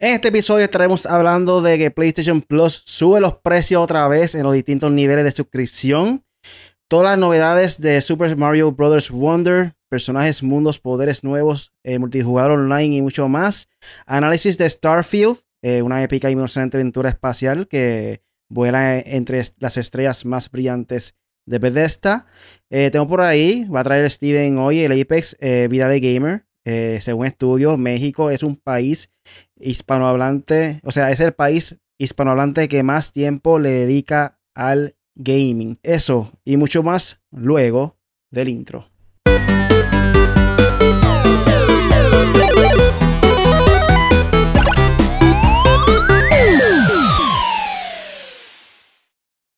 En este episodio estaremos hablando de que PlayStation Plus sube los precios otra vez en los distintos niveles de suscripción. Todas las novedades de Super Mario Bros. Wonder, personajes, mundos, poderes nuevos, eh, multijugador online y mucho más. Análisis de Starfield, eh, una épica y emocionante aventura espacial que vuela entre las estrellas más brillantes de Bethesda. Eh, tengo por ahí, va a traer Steven hoy el Apex Vida de Gamer. Según estudios, México es un país hispanohablante, o sea, es el país hispanohablante que más tiempo le dedica al gaming. Eso y mucho más luego del intro.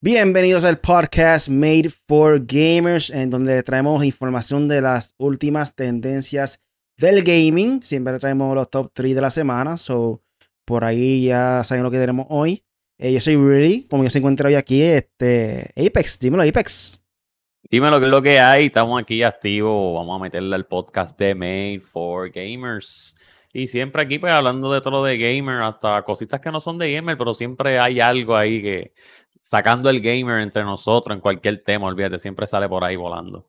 Bienvenidos al podcast Made for Gamers, en donde traemos información de las últimas tendencias del gaming. Siempre traemos los top 3 de la semana. So, por ahí ya saben lo que tenemos hoy. Eh, yo soy Really, como yo se encuentra hoy aquí, este Apex, dímelo Apex. Dímelo que es lo que hay, estamos aquí activos, vamos a meterle al podcast de Made for Gamers. Y siempre aquí pues hablando de todo lo de gamer, hasta cositas que no son de gamer, pero siempre hay algo ahí que sacando el gamer entre nosotros en cualquier tema, olvídate, siempre sale por ahí volando.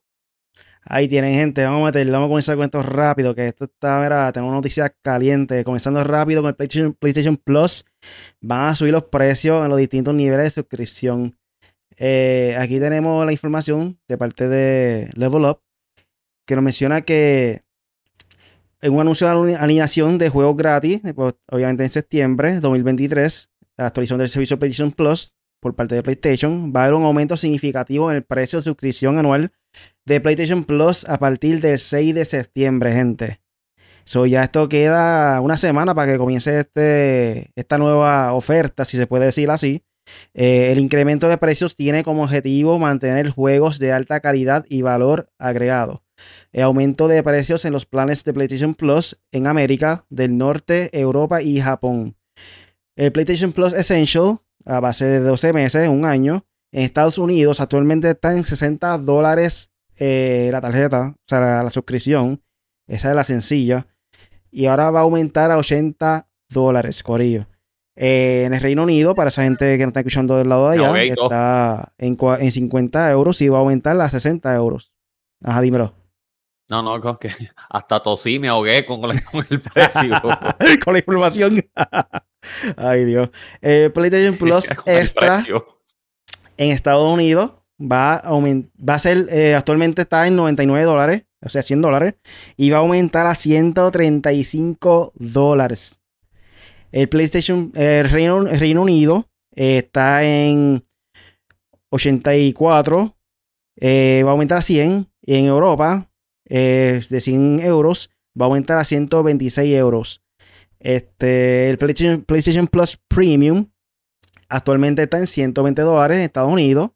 Ahí tienen gente, vamos a meterlo, vamos a comenzar esto rápido, que esto está, mira, tenemos noticias calientes, comenzando rápido con el PlayStation, Plus, van a subir los precios en los distintos niveles de suscripción. Eh, aquí tenemos la información de parte de Level Up, que nos menciona que en un anuncio de alineación de juegos gratis, pues, obviamente en septiembre de 2023, la actualización del servicio PlayStation Plus por parte de PlayStation, va a haber un aumento significativo en el precio de suscripción anual de PlayStation Plus a partir del 6 de septiembre, gente. So, ya esto queda una semana para que comience este, esta nueva oferta, si se puede decir así. Eh, el incremento de precios tiene como objetivo mantener juegos de alta calidad y valor agregado. El aumento de precios en los planes de PlayStation Plus en América del Norte, Europa y Japón. El PlayStation Plus Essential, a base de 12 meses, un año, en Estados Unidos actualmente está en 60 dólares eh, la tarjeta, o sea, la, suscripción. Esa es la sencilla. Y ahora va a aumentar a 80 dólares, Corillo. Eh, en el Reino Unido, para esa gente que no está escuchando del lado de allá, está en, en, 50 euros y va a aumentar a 60 euros. Ajá, dímelo. No, no, que hasta tosí me ahogué con, el precio. con la información. Ay, Dios. Eh, PlayStation Plus Extra en Estados Unidos va a, va a ser, eh, actualmente está en 99 dólares, o sea, 100 dólares, y va a aumentar a 135 dólares. El PlayStation, el Reino, Unido eh, está en 84, eh, va a aumentar a 100, y en Europa, de 100 euros, va a aumentar a 126 euros. Este, el PlayStation, PlayStation Plus Premium Actualmente está en 120 dólares en Estados Unidos.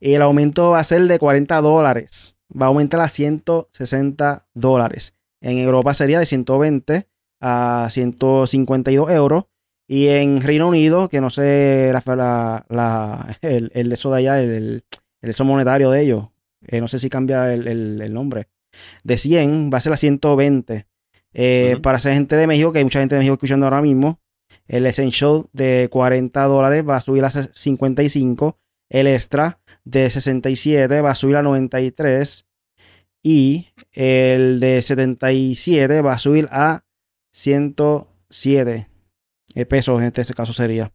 Y el aumento va a ser de 40 dólares. Va a aumentar a 160 dólares. En Europa sería de 120 a 152 euros. Y en Reino Unido, que no sé la, la, el, el, eso de allá, el, el eso monetario de ellos. Eh, no sé si cambia el, nombre. De 100 va a ser a 120. Eh, para esa gente de México, que hay mucha gente de México escuchando ahora mismo, el Essential de 40 dólares va a subir a 55. El Extra de 67 va a subir a 93. Y el de 77 va a subir a 107 pesos en este caso sería.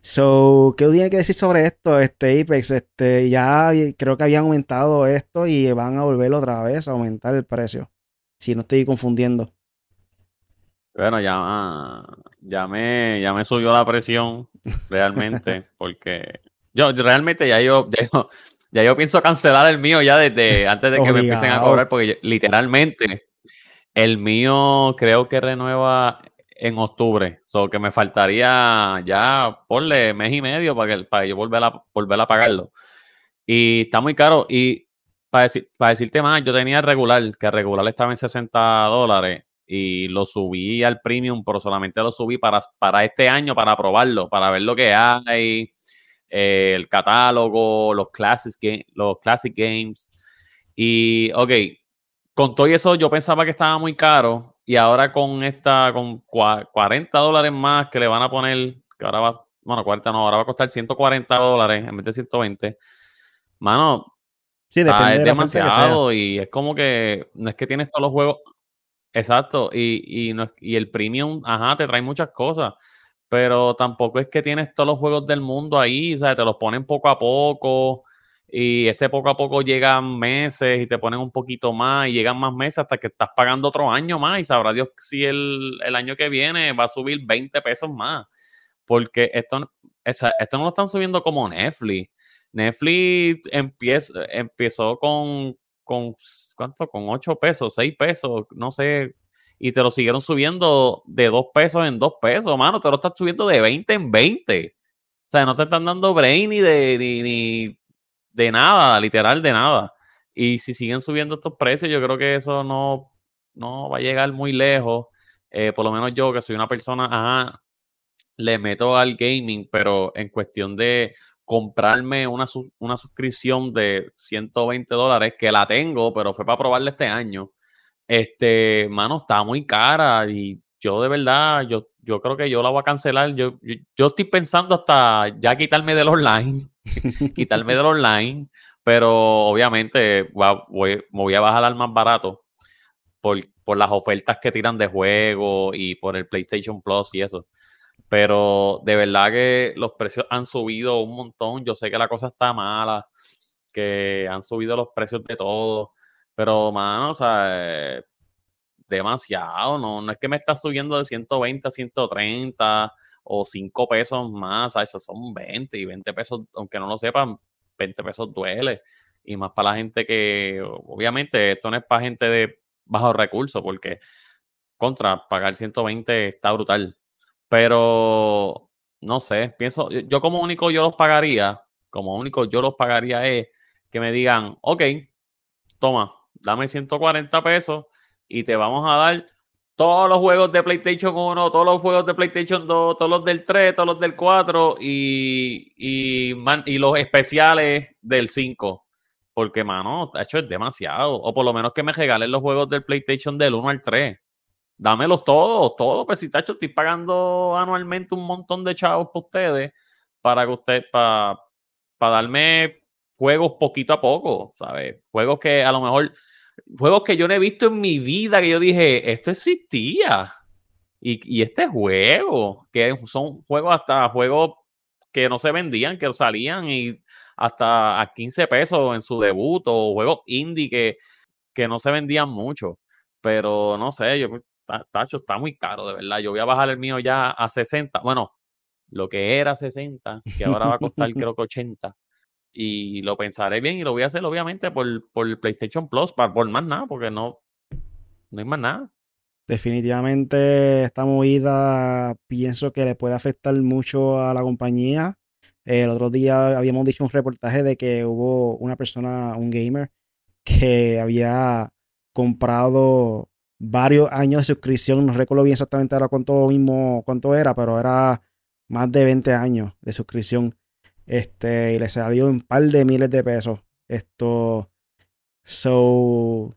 So, ¿qué tiene que decir sobre esto? Este Apex, este, ya creo que habían aumentado esto y van a volverlo otra vez a aumentar el precio. Si no estoy confundiendo. Bueno, ya, ya, me, ya me subió la presión realmente, porque yo realmente ya yo, ya yo, pienso cancelar el mío ya desde antes de que me empiecen a cobrar, porque literalmente el mío creo que renueva en octubre, so que me faltaría ya, ponle mes y medio para que para yo volver a, volver a pagarlo. Y está muy caro. Y para, decir, para decirte más, yo tenía el regular, que el regular estaba en 60 dólares y lo subí al premium, pero solamente lo subí para, para este año, para probarlo, para ver lo que hay, eh, el catálogo, los classic, los classic games. Y, ok, con todo eso yo pensaba que estaba muy caro y ahora con esta, con 40 dólares más que le van a poner, que ahora va, bueno, 40 no, ahora va a costar 140 dólares en vez de 120. Mano, sí, depende es demasiado y es como que no es que tienes todos los juegos. Exacto, y, y, no, y el premium, ajá, te trae muchas cosas, pero tampoco es que tienes todos los juegos del mundo ahí, o sea, te los ponen poco a poco y ese poco a poco llegan meses y te ponen un poquito más y llegan más meses hasta que estás pagando otro año más y sabrá Dios si el, año que viene va a subir 20 pesos más. Porque esto, esto no lo están subiendo como Netflix. Netflix empieza, empezó con, con, ¿cuánto? Con 8 pesos, 6 pesos, no sé. Y te lo siguieron subiendo de 2 pesos en 2 pesos, mano. Te lo están subiendo de 20 en 20. O sea, no te están dando brain ni de ni de nada, literal de nada. Y si siguen subiendo estos precios, yo creo que eso no, no va a llegar muy lejos. Eh, por lo menos yo, que soy una persona, ajá, le meto al gaming, pero en cuestión de comprarme una, una suscripción de 120 dólares, que la tengo, pero fue para probarla este año. Este, mano, está muy cara y yo de verdad, yo, yo creo que yo la voy a cancelar. Yo, yo, estoy pensando hasta ya quitarme del online, quitarme del online, pero obviamente voy, me voy a bajar al más barato por, por las ofertas que tiran de juego y por el PlayStation Plus y eso. Pero de verdad que los precios han subido un montón. Yo sé que la cosa está mala, que han subido los precios de todo. Pero, mano, o sea, demasiado, no, no es que me está subiendo de 120 a 130 o 5 pesos más, o eso son 20 y 20 pesos, aunque no lo sepan, 20 pesos duele. Y más para la gente que, obviamente, esto no es para gente de bajos recursos, porque contra pagar 120 está brutal. Pero, no sé, pienso, yo como único yo los pagaría, como único yo los pagaría es que me digan, ok, toma, dame 140 pesos y te vamos a dar todos los juegos de PlayStation 1, todos los juegos de PlayStation 2, todos los del 3, todos los del 4 y, y, los especiales del 5. Porque, mano, hecho es demasiado. O por lo menos que me regalen los juegos del PlayStation del 1 al 3. Dámelos todos, todos. Pues si, tacho, estoy pagando anualmente un montón de chavos para ustedes, para que usted, para, para darme juegos poquito a poco, ¿sabes? Juegos que a lo mejor juegos que yo no he visto en mi vida que yo dije, esto existía. Y, este juego, que son juegos hasta juegos que no se vendían, que salían y hasta a 15 pesos en su debut, o juegos indie que, que no se vendían mucho. Pero no sé, yo, Tacho, está muy caro, de verdad. Yo voy a bajar el mío ya a 60. Bueno, lo que era 60, que ahora va a costar creo que 80 y lo pensaré bien y lo voy a hacer obviamente por, por PlayStation Plus, para, por más nada, porque no, no hay más nada. Definitivamente esta movida pienso que le puede afectar mucho a la compañía. El otro día habíamos dicho un reportaje de que hubo una persona, un gamer, que había comprado varios años de suscripción. No recuerdo bien exactamente ahora cuánto mismo, cuánto era, pero era más de 20 años de suscripción. Este, y le salió un par de miles de pesos. Esto. So.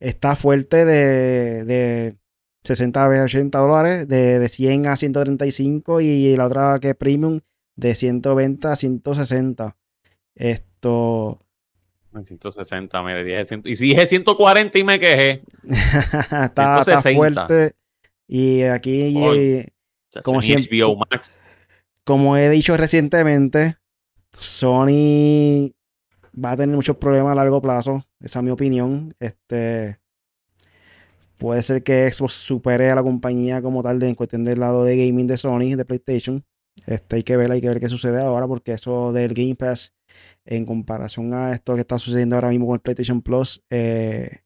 Está fuerte de, de 60 a 80 dólares, de, de 100 a 135 y la otra que es premium de 120 a 160. Esto. 160, mire, dije y si dije 140 y me quejé. está, está, fuerte. Y aquí, como siempre, como he dicho recientemente, Sony va a tener muchos problemas a largo plazo. Esa es mi opinión. Este. Puede ser que Xbox supere a la compañía como tal de, en cuestión del lado de gaming de Sony, de PlayStation. Este, hay que ver, hay que ver qué sucede ahora, porque eso del Game Pass, en comparación a esto que está sucediendo ahora mismo con el PlayStation Plus, eh,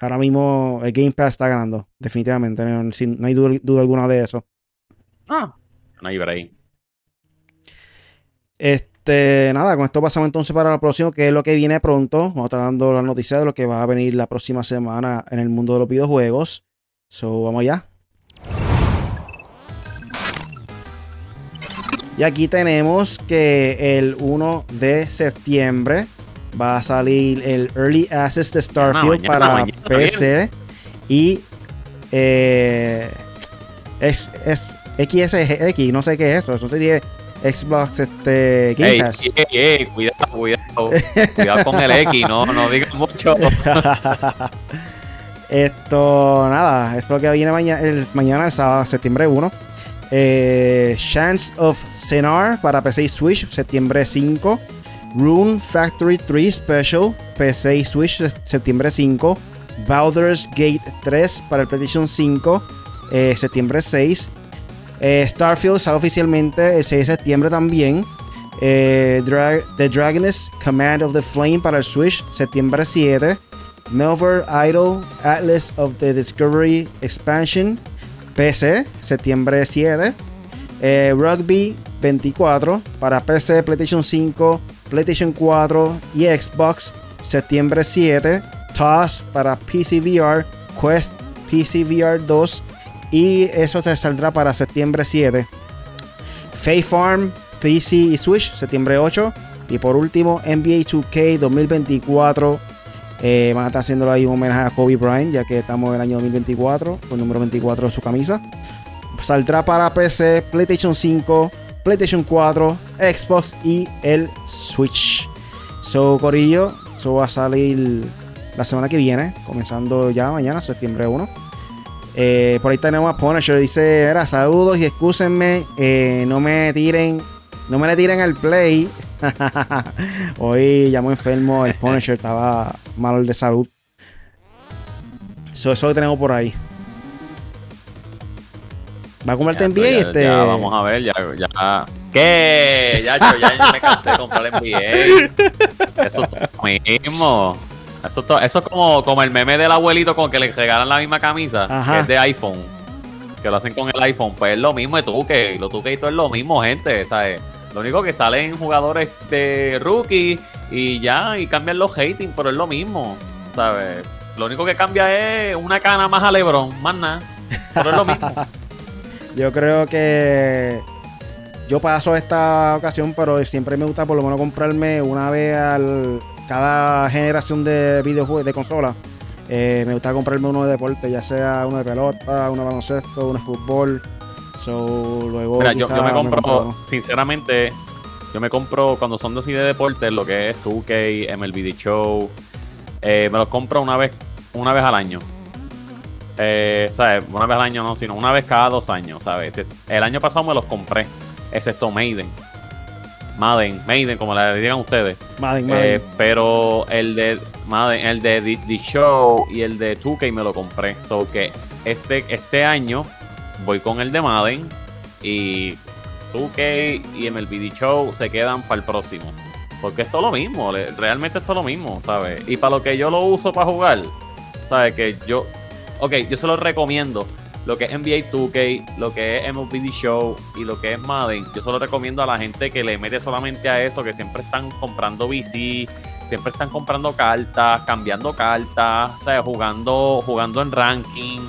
ahora mismo el Game Pass está ganando, definitivamente. No, hay duda, duda, alguna de eso. Ah, no hay break. Este, nada, con esto pasamos entonces para la próxima, que es lo que viene pronto. Vamos a estar dando la noticia de lo que va a venir la próxima semana en el mundo de los videojuegos. So, vamos allá. Y aquí tenemos que el 1 de septiembre va a salir el Early Access de Starfield para PC y Eh, es, es XSX, no sé qué es eso. Eso sería Xbox este, Game Pass. ey, ey, cuidado, cuidado. cuidado con el X, no, no digas mucho. Esto, nada, es lo que viene mañana, el, mañana, el sábado, septiembre 1. Eh, Chance of Senar para PC y Switch, septiembre 5. Rune Factory 3 Special, PC y Switch, se- septiembre 5. Baldur's Gate 3 para el PlayStation 5, eh, septiembre 6. Eh, Starfield sale oficialmente el 6 de septiembre también. Eh, The Dragoness Command of the Flame para el Switch, septiembre 7. Melver Idol Atlas of the Discovery Expansion, PC, septiembre 7. Eh, Rugby 24 para PC, PlayStation 5, PlayStation 4 y Xbox, septiembre 7. TOS para PC VR, Quest PC VR 2 y eso te saldrá para septiembre 7. Faith Farm, PC y Switch, septiembre 8. Y por último, NBA 2K 2024. Eh, van a estar haciéndolo ahí un homenaje a Kobe Bryant, ya que estamos en el año 2024, con el número 24 de su camisa. Saldrá para PC, PlayStation 5, PlayStation 4, Xbox y el Switch. So, Corillo, eso va a salir la semana que viene, comenzando ya mañana, septiembre 1. Eh, por ahí tenemos a Punisher, dice, era saludos y excúsenme, eh, no me tiren, no me le tiren al play. Hoy llamó enfermo el Punisher, estaba malo de salud. So, eso es lo que tenemos por ahí. ¿Va a comprarte Ya, NBA? ya, este... ya, vamos a ver, ya, ya. ¿Qué? Ya, yo ya, ya me cansé de comprar NBA. Eso es lo mismo. Eso, es to- eso es como, como el meme del abuelito con que le regalan la misma camisa, Ajá. que es de iPhone. Que lo hacen con el iPhone. Pues es lo mismo de tú que lo tú que todo es lo mismo, gente. ¿sabes? Lo único que salen jugadores de rookie y ya, y cambian los hating, pero es lo mismo. ¿Sabes? Lo único que cambia es una cana más a Lebron, más nada. Pero es lo mismo. Yo creo que yo paso esta ocasión, pero siempre me gusta por lo menos comprarme una vez al cada generación de videojuegos de consola. Eh, me gusta comprarme uno de deporte, ya sea uno de pelota, uno de baloncesto, uno de fútbol. So, luego Mira, yo, me compro, compro- sinceramente, yo me compro cuando son de así de deportes, lo que es 2K, MLB The Show, eh, me los compro una vez, una vez al año. Eh, ¿sabes? Una vez al año no, sino una vez cada dos años, ¿sabes? El año pasado me los compré, excepto Maiden. Madden, Maiden, como le digan ustedes. Madden, Eh, Madden. pero el de Madden, el de The, The Show y el de 2K me lo compré. So que este, este año voy con el de Madden y 2K y MLB The Show se quedan para el próximo. Porque es todo lo mismo, realmente es todo lo mismo, ¿sabes? Y para lo que yo lo uso para jugar, ¿sabes? Que yo, ok, yo se lo recomiendo. Lo que es NBA 2K, lo que es MLB Show y lo que es Madden, yo se lo recomiendo a la gente que le mete solamente a eso, que siempre están comprando VC, siempre están comprando cartas, cambiando cartas, o sea, jugando, jugando en ranking.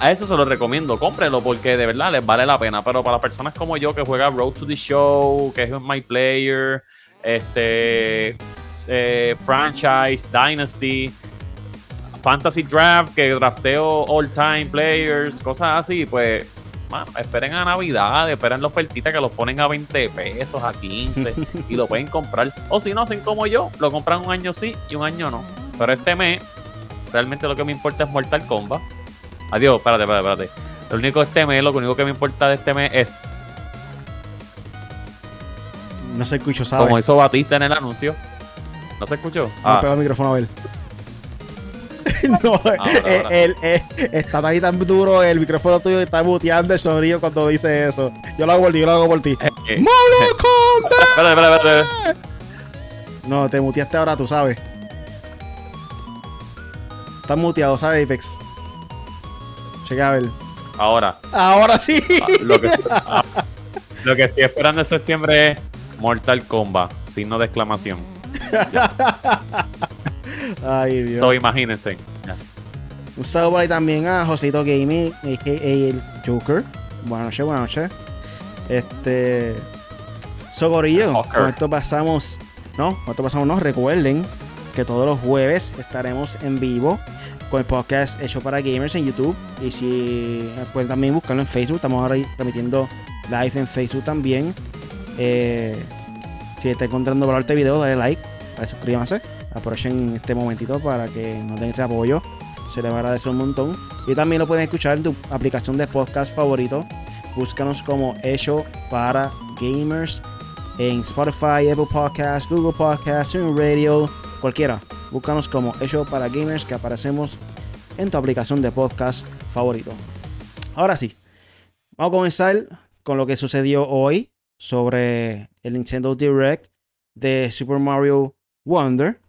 A eso se lo recomiendo, cómprenlo porque de verdad les vale la pena. Pero para personas como yo que juega Road to the Show, que es My Player, este eh, franchise, Dynasty, Fantasy Draft, que drafteo all time players, cosas así, pues mano, esperen a Navidad, esperen la ofertita que los ponen a 20 pesos, a 15 y lo pueden comprar. O si no, hacen como yo, lo compran un año sí y un año no. Pero este mes, realmente lo que me importa es Mortal Kombat. Adiós, espérate, espérate, espérate. Lo único de este mes, lo único que me importa de este mes es, No se escucho, ¿sabes? como hizo Batista en el anuncio. ¿No se escuchó? No, Ah, pega el micrófono a ver. no, Ahora, eh, ahora. él, eh, está ahí tan duro el micrófono tuyo está muteando el sonido cuando dice eso. Yo lo hago por ti, yo lo hago por ti. eh, ¡Mortal Kombat! espérate, espérate, espérate. No, te muteaste ahora, tú sabes. Estás muteado, ¿sabes, Apex? Checa a ver. Ahora. Ahora sí. Ah, lo, que, ah, lo que estoy esperando en septiembre es Mortal Kombat, signo de exclamación. Ay, Dios. So, imagínense. Un saludo por ahí también a Josito Gaming, a.k.a. el Joker. Buenas noches, buenas noches. Este. Sogorillo, Joker. con esto pasamos. No, con esto pasamos, no. Recuerden que todos los jueves estaremos en vivo con el podcast hecho para gamers en YouTube. Y si pueden también buscarlo en Facebook, estamos ahora transmitiendo live en Facebook también. Eh, si está encontrando valor este video, dale like, suscríbanse. Aprovechen este momentito para que nos den ese apoyo. Se les va a agradecer un montón. Y también lo pueden escuchar en tu aplicación de podcast favorito. Búscanos como hecho para gamers en Spotify, Apple Podcasts, Google Podcasts, en Radio, cualquiera. Búscanos como hecho para gamers que aparecemos en tu aplicación de podcast favorito. Ahora sí, vamos a comenzar con lo que sucedió hoy sobre el Nintendo Direct de Super Mario Wonder.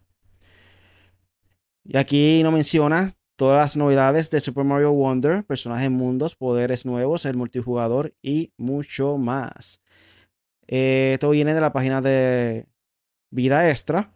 Y aquí no menciona todas las novedades de Super Mario Wonder, personajes mundos, poderes nuevos, el multijugador y mucho más. Eh, esto viene de la página de Vida Extra.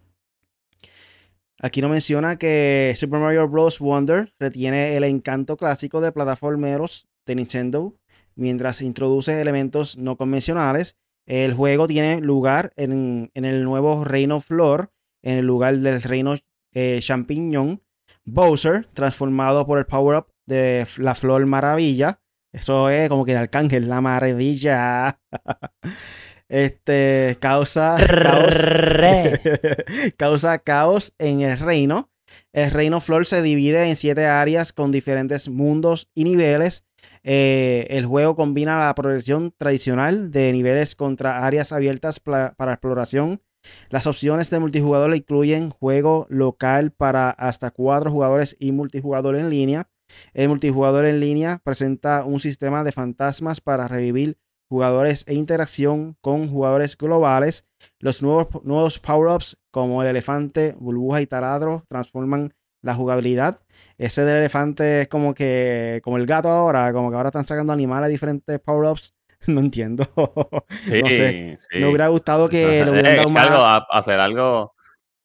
Aquí no menciona que Super Mario Bros. Wonder retiene el encanto clásico de plataformeros de Nintendo mientras introduce elementos no convencionales. El juego tiene lugar en, el nuevo Reino Flor, en el lugar del Reino eh, Champiñón. Bowser, transformado por el power-up de la Flor Maravilla. Eso es como que de Arcángel, la maravilla. Este causa caos, causa caos en el reino. El reino Flor se divide en siete áreas con diferentes mundos y niveles. Eh, el juego combina la progresión tradicional de niveles contra áreas abiertas para exploración. Las opciones de multijugador incluyen juego local para hasta cuatro jugadores y multijugador en línea. El multijugador en línea presenta un sistema de fantasmas para revivir jugadores e interacción con jugadores globales. Los nuevos, nuevos power-ups como el elefante, burbuja y taladro transforman la jugabilidad. Ese del elefante es como que, como el gato ahora, como que ahora están sacando animales diferentes power-ups. No entiendo. no sé. Me hubiera gustado que lo hubieran dado más. hacer algo.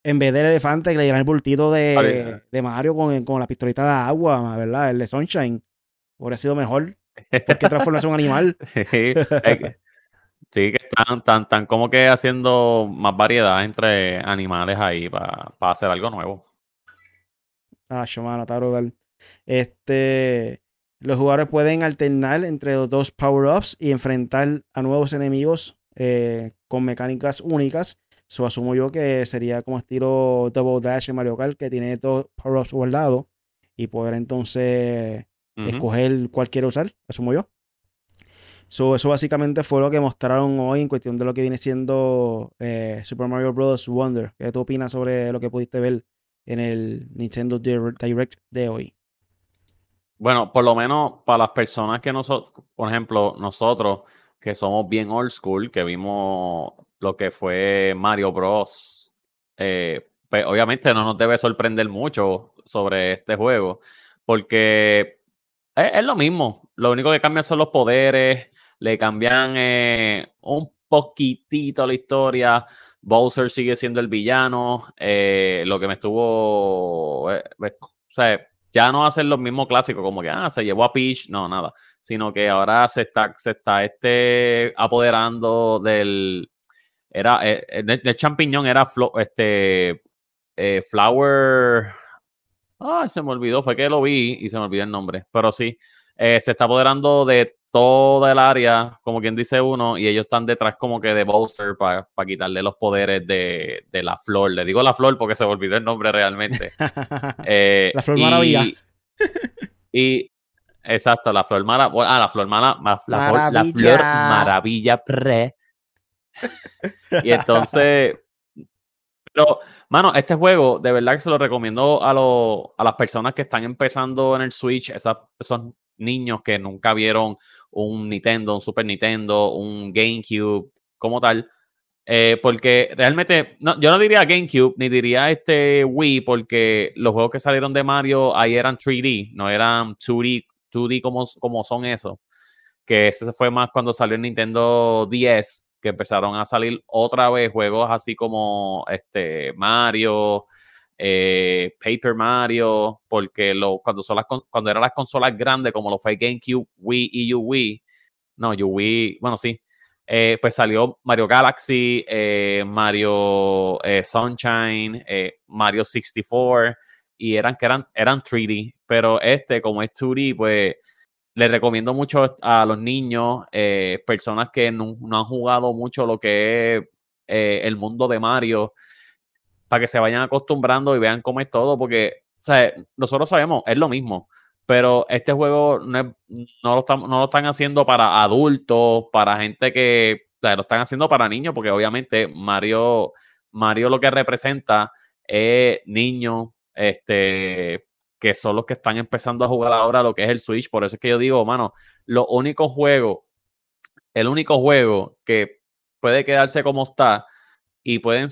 En vez del elefante, que le dieran el bultito de, de Mario con, con, la pistolita de agua, ¿verdad? El de Sunshine. Hubiera sido mejor. ¿Por qué transformarse un animal? sí, que están tan, tan como que haciendo más variedad entre animales ahí para hacer algo nuevo. Ah, mano, está brutal. Este, los jugadores pueden alternar entre los dos power-ups y enfrentar a nuevos enemigos eh, con mecánicas únicas. Eso asumo yo que sería como estilo Double Dash en Mario Kart, que tiene dos power-ups guardados y poder entonces escoger cuál quiere usar, asumo yo. eso básicamente fue lo que mostraron hoy en cuestión de lo que viene siendo eh, Super Mario Bros. Wonder. ¿Qué tú opinas sobre lo que pudiste ver en el Nintendo Direct de hoy? Bueno, por lo menos para las personas que nosotros, por ejemplo, nosotros que somos bien old school, que vimos lo que fue Mario Bros. Eh, pues obviamente no nos debe sorprender mucho sobre este juego, porque es, lo mismo. Lo único que cambia son los poderes. Le cambian eh, un poquitito la historia. Bowser sigue siendo el villano. Eh, lo que me estuvo. Eh, o sea, ya no hacen los mismos clásicos, como que ah, se llevó a Peach. No, nada. Sino que ahora se está, se está este apoderando del. Era. el, champiñón era este. Flower. Ah, se me olvidó, fue que lo vi y se me olvidó el nombre. Pero sí, eh, se está apoderando de toda el área, como quien dice uno, y ellos están detrás como que de Bowser para quitarle los poderes de, la flor. Le digo la flor porque se me olvidó el nombre realmente. Eh, la flor maravilla. Y, exacto, la flor maravilla. Ah, la flor, maravilla. la flor maravilla pre. y entonces, pero Mano, este juego de verdad que se lo recomiendo a, a las personas que están empezando en el Switch, esos niños que nunca vieron un Nintendo, un Super Nintendo, un GameCube como tal. Eh, porque realmente, no, yo no diría GameCube, ni diría este Wii, porque los juegos que salieron de Mario ahí eran 3D, no eran 2D, 2D como, como son esos. Que ese fue más cuando salió el Nintendo 10 que empezaron a salir otra vez juegos así como este Mario, eh, Paper Mario, porque lo, cuando, son las, cuando eran las consolas grandes como lo fue GameCube, Wii y Wii, no, Wii, bueno, sí, eh, pues salió Mario Galaxy, eh, Mario Sunshine, Mario 64, y eran que eran, eran 3D, pero este, como es 2D, pues le recomiendo mucho a los niños, personas que no, han jugado mucho lo que es el mundo de Mario, para que se vayan acostumbrando y vean cómo es todo, porque nosotros sabemos, es lo mismo, pero este juego no, lo, están, no lo están haciendo para adultos, para gente que lo están haciendo para niños, porque obviamente Mario, Mario lo que representa es niños, este, que son los que están empezando a jugar ahora lo que es el Switch. Por eso es que yo digo, mano, lo único juego, el único juego que puede quedarse como está y pueden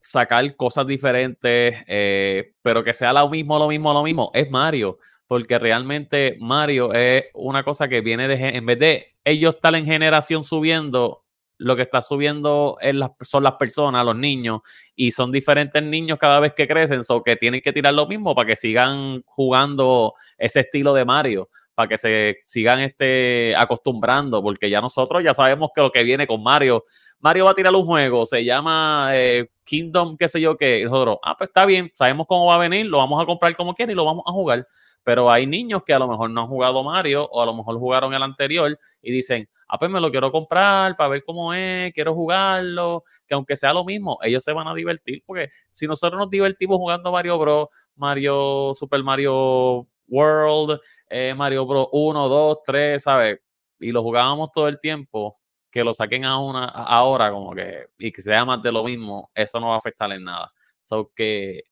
sacar cosas diferentes, eh, pero que sea lo mismo, lo mismo, lo mismo, es Mario. Porque realmente Mario es una cosa que viene de, en vez de ellos estar en generación subiendo, lo que está subiendo son las personas, los niños, y son diferentes niños cada vez que crecen, so que tienen que tirar lo mismo para que sigan jugando ese estilo de Mario, para que se sigan este, acostumbrando, porque ya nosotros ya sabemos que lo que viene con Mario, Mario va a tirar un juego, se llama eh, Kingdom, qué sé yo qué, nosotros, ah, pues está bien, sabemos cómo va a venir, lo vamos a comprar como quiera y lo vamos a jugar. Pero hay niños que a lo mejor no han jugado Mario o a lo mejor jugaron el anterior y dicen, ah, pues me lo quiero comprar para ver cómo es, quiero jugarlo, que aunque sea lo mismo, ellos se van a divertir, porque si nosotros nos divertimos jugando Mario Bros, Mario, Super Mario World, eh, Mario Bros 1, 2, 3, ¿sabes? Y lo jugábamos todo el tiempo, que lo saquen a una, ahora como que, y que sea más de lo mismo, eso no va a afectar en nada. So que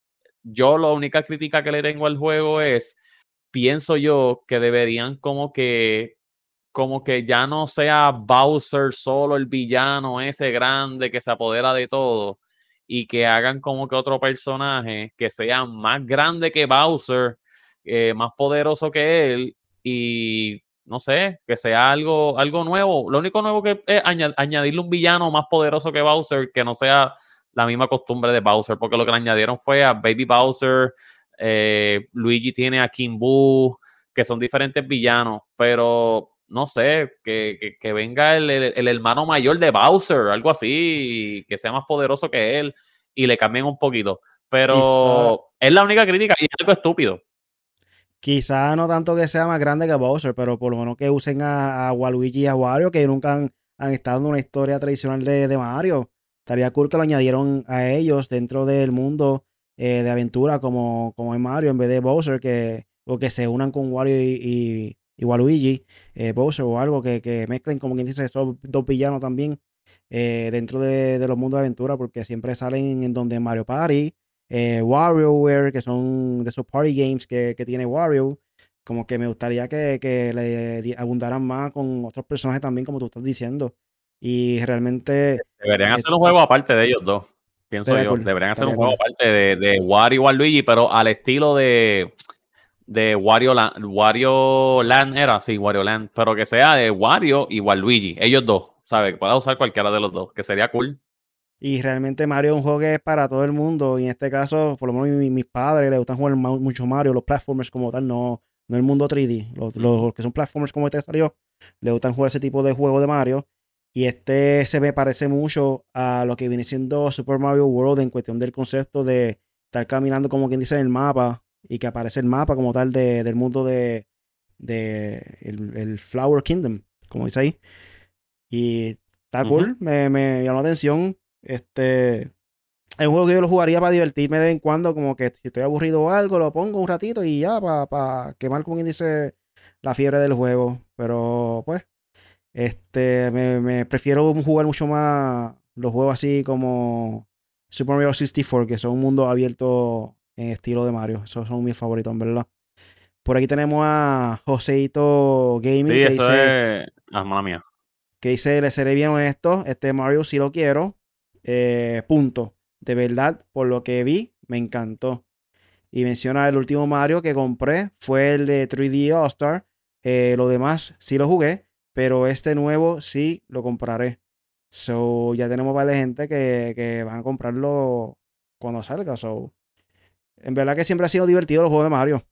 yo la única crítica que le tengo al juego es, pienso yo que deberían como que como que ya no sea Bowser solo el villano ese grande que se apodera de todo y que hagan como que otro personaje que sea más grande que Bowser, eh, más poderoso que él y no sé, que sea algo, algo nuevo. Lo único nuevo que es añadirle un villano más poderoso que Bowser, que no sea la misma costumbre de Bowser, porque lo que le añadieron fue a Baby Bowser, eh, Luigi tiene a Kimbu, que son diferentes villanos, pero no sé, que, venga el, hermano mayor de Bowser, algo así, que sea más poderoso que él y le cambien un poquito. Pero es la única crítica y es algo estúpido. Quizá no tanto que sea más grande que Bowser, pero por lo menos que usen a, Waluigi y a Wario, que nunca han, estado en una historia tradicional de, Mario. Estaría cool que lo añadieron a ellos dentro del mundo eh, de aventura como, como en Mario, en vez de Bowser, que, o que se unan con Wario y igual Luigi, eh, Bowser o algo que, mezclen, como quien dice, esos dos villanos también eh, dentro de, los mundos de aventura, porque siempre salen en donde Mario Party, eh, WarioWare, que son de esos party games que, tiene Wario. Como que me gustaría que, le abundaran más con otros personajes también, como tú estás diciendo. Y realmente. Deberían hacer un juego aparte de ellos dos. Pienso yo. Deberían hacer un juego aparte de, de Wario y Luigi, pero al estilo de de Wario Land, Wario Land era, sí, Wario Land, pero que sea de Wario y Waluigi, ellos dos, ¿sabes? Que pueda usar cualquiera de los dos, que sería cool. Y realmente Mario es un juego que es para todo el mundo, y en este caso, por lo menos mis, padres les gustan jugar mucho Mario, los platformers como tal, no, no el mundo 3D, los, que son platformers como este salió, les gustan jugar ese tipo de juego de Mario. Y este se me parece mucho a lo que viene siendo Super Mario World en cuestión del concepto de estar caminando como quien dice en el mapa, y que aparece el mapa como tal de, del mundo de, de el, Flower Kingdom, como dice ahí. Y está cool, me, me, llamó la atención. Este es un juego que yo lo jugaría para divertirme de vez en cuando, como que si estoy aburrido o algo, lo pongo un ratito y ya, para quemar, como quien dice, la fiebre del juego. Pero pues, este, me, me prefiero jugar mucho más los juegos así como Super Mario 64, que son un mundo abierto en estilo de Mario. Esos son mis favoritos, en verdad. Por aquí tenemos a Joseito Gaming. Sí, que eso dice, es. Ah, mía. Que dice: Le seré bien honesto. Este Mario sí lo quiero. Eh, punto. De verdad, por lo que vi, me encantó. Y menciona el último Mario que compré. Fue el de 3D All Star. Eh, lo demás sí lo jugué. Pero este nuevo sí lo compraré. So, ya tenemos varias gente que, que van a comprarlo cuando salga. So, en verdad que siempre ha sido divertido los juegos de Mario.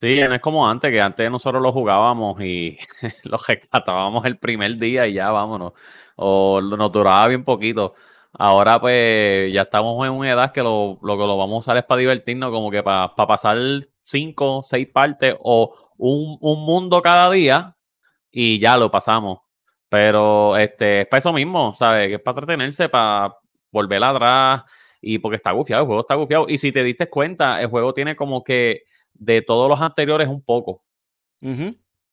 Sí, no es como antes, que antes nosotros lo jugábamos y los rescatábamos el primer día y ya vámonos. O nos duraba bien poquito. Ahora pues ya estamos en una edad que lo, lo que lo vamos a usar es para divertirnos, como que para, pasar cinco, seis partes o un, un, mundo cada día y ya lo pasamos. Pero este, es para eso mismo, ¿sabes? Que es para entretenerse, para volver atrás y porque está gufiado, el juego está gufiado. Y si te diste cuenta, el juego tiene como que de todos los anteriores un poco.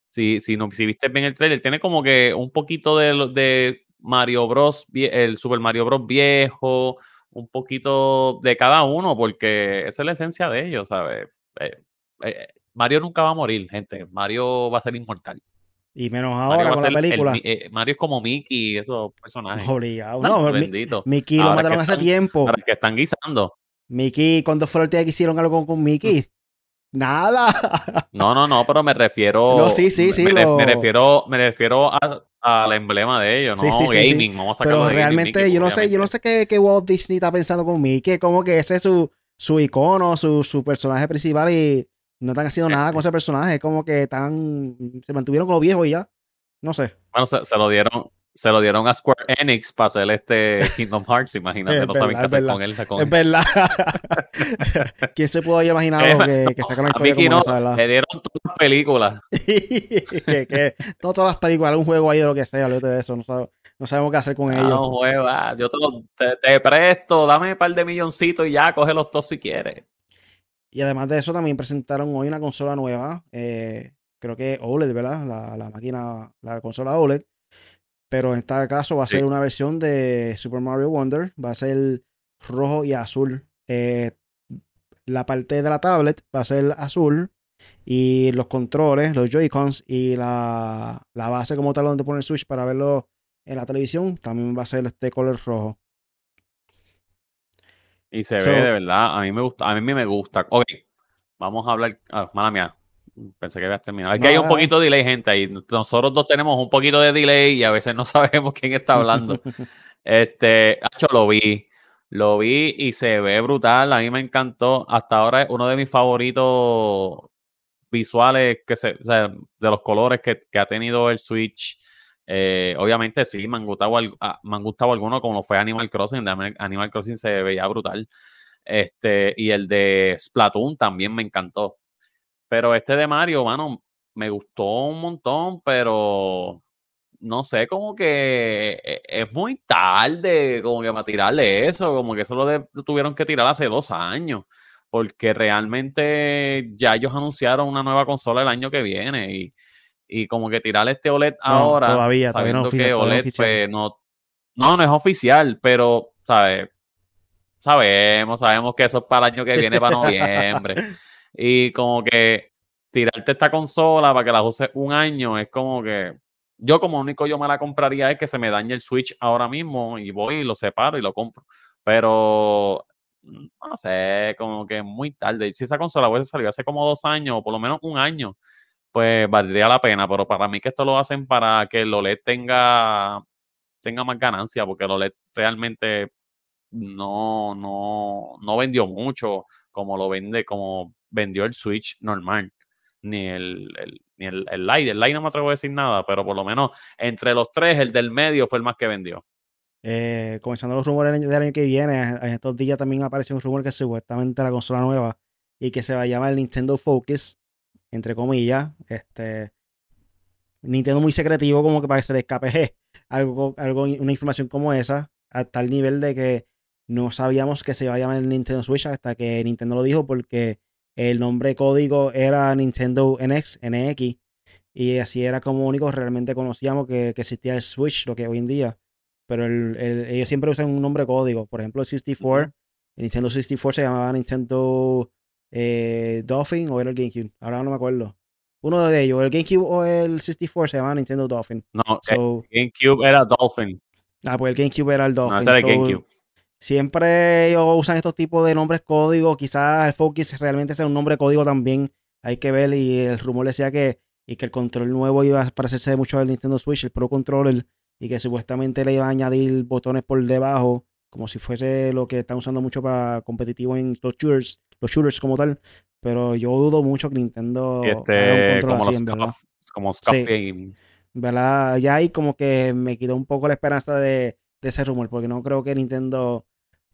si, si, no, si viste bien el trailer, tiene como que un poquito de, de Mario Bros, el Super Mario Bros viejo, un poquito de cada uno, porque esa es la esencia de ellos, ¿sabes? Eh, eh, Mario nunca va a morir, gente. Mario va a ser inmortal. Y menos ahora con la película. Eh, Mario es como Mickey, esos personajes. Obligado. No, bendito. Mickey lo mataron hace tiempo. Para que están guisando. Mickey, ¿cuándo fue el día que hicieron algo con Mickey? Nada. No, no, no, pero me refiero. No, sí, sí, sí. Me, refiero, me refiero al emblema de ellos, ¿no? Sí, sí, gaming, vamos a Pero realmente, yo no sé, yo no sé qué, qué, Walt Disney está pensando con Mickey. Como que ese es su, su icono, su, su personaje principal y no están haciendo nada con ese personaje. Como que están. Se mantuvieron con lo viejo y ya. No sé. Bueno, se, lo dieron. Se lo dieron a Square Enix para hacer este Kingdom Hearts, imagínate. no saben qué hacer con él. es verdad. ¿Quién se pudo haber imaginado que, que sacaron una historia como esa, Le dieron todas las películas. que, que, todas, las películas, algún juego ahí de lo que sea, olvídate de eso. No, no sabemos qué hacer con ah, ellos. No, juego, yo te, te, presto, dame un par de milloncitos y ya, cógelos todos si quieres. Y además de eso, también presentaron hoy una consola nueva. Eh, creo que OLED, ¿verdad? La, la, máquina, la consola OLED. Pero en este caso va a ser una versión de Super Mario Wonder. Va a ser rojo y azul. Eh, la parte de la tablet va a ser azul. Y los controles, los Joy-Cons y la, la, base como tal donde pone el Switch para verlo en la televisión también va a ser este color rojo. Y se ve de verdad, a mí me gusta, a mí me gusta. Ok, vamos a hablar, ah, mala mía, pensé que habías terminado. Es que hay un poquito de delay, gente, ahí nosotros dos tenemos un poquito de delay y a veces no sabemos quién está hablando. este, hecho lo vi, lo vi y se ve brutal, a mí me encantó. Hasta ahora es uno de mis favoritos visuales que se, o sea, de los colores que, que ha tenido el Switch. Eh, obviamente sí, me han, gustado, ah, me han gustado algunos, como fue Animal Crossing. De Animal Crossing se veía brutal. Este, y el de Splatoon también me encantó. Pero este de Mario, mano, me gustó un montón, pero no sé, como que e, es muy tarde, como que para tirarle eso, como que eso lo tuvieron que tirar hace dos años, porque realmente ya ellos anunciaron una nueva consola el año que viene y, y como que tirarle este OLED ahora, todavía, sabiendo no que OLED, pues no, no, no es oficial, pero, ¿sabes? Sabemos, sabemos que eso es para el año que viene, para noviembre. Y como que tirarte esta consola para que la use un año es como que yo como único yo me la compraría es que se me dañe el Switch ahora mismo y voy y lo separo y lo compro. Pero no sé, como que muy tarde. Si esa consola hubiese salido hace como dos años o por lo menos un año, pues valdría la pena. Pero para mí que esto lo hacen para que el OLED tenga, tenga más ganancia, porque el OLED realmente no, no, no vendió mucho como lo vende, como vendió el Switch normal, ni el, ni el, el Lite. El Lite no me atrevo a decir nada, pero por lo menos entre los tres, el del medio fue el más que vendió. Eh, comenzando los rumores del año que viene, en estos días también apareció un rumor que supuestamente la consola nueva y que se va a llamar el Nintendo Focus, entre comillas. Este, Nintendo muy secretivo, como que para que se le algo, algo, una información como esa, hasta el nivel de que no sabíamos que se iba a llamar el Nintendo Switch hasta que Nintendo lo dijo, porque el nombre código era Nintendo NX, NX, y así era como único realmente conocíamos que, existía el Switch, lo que hoy en día. Pero ellos siempre usan un nombre código. Por ejemplo, el 64, el Nintendo 64 se llamaba Nintendo eh, Dolphin o era el GameCube. Ahora no me acuerdo. Uno de ellos, el GameCube o el 64 se llamaba Nintendo Dolphin. No, el GameCube era Dolphin. Ah, pues el GameCube era el Dolphin. No, era el GameCube. Siempre ellos usan estos tipos de nombres código. Quizás el Focus realmente sea un nombre código también. Hay que ver. Y el rumor decía que, y que el control nuevo iba a parecerse mucho al Nintendo Switch, el Pro Controller. Y que supuestamente le iba a añadir botones por debajo. Como si fuese lo que están usando mucho para competitivo en los shooters. Los shooters como tal. Pero yo dudo mucho que Nintendo este, un control como así, ¿verdad? Como ¿verdad? Ya ahí como que me quitó un poco la esperanza de de ese rumor, porque no creo que Nintendo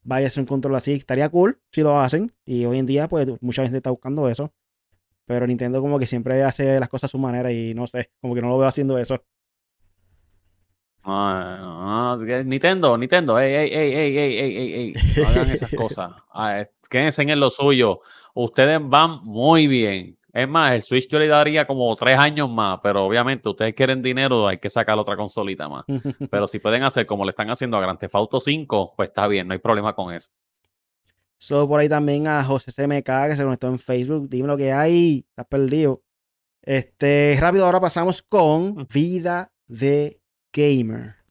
vaya a hacer un control así. Estaría cool si lo hacen, y hoy en día, pues mucha gente está buscando eso. Pero Nintendo como que siempre hace las cosas a su manera y no sé, como que no lo veo haciendo eso. No, Nintendo, Nintendo, ey, ey, ey, ey, ey, ey, ey, no hagan esas cosas. Ah, quédense en lo suyo. Ustedes van muy bien. Es más, el Switch yo le daría como tres años más, pero obviamente ustedes quieren dinero, hay que sacar otra consolita más. Pero si pueden hacer como le están haciendo a Grand Theft Auto 5, pues está bien, no hay problema con eso. Solo por ahí también a José CMK que se conectó en Facebook. Dime lo que hay, estás perdido. Este, rápido, ahora pasamos con Vida de Gamer.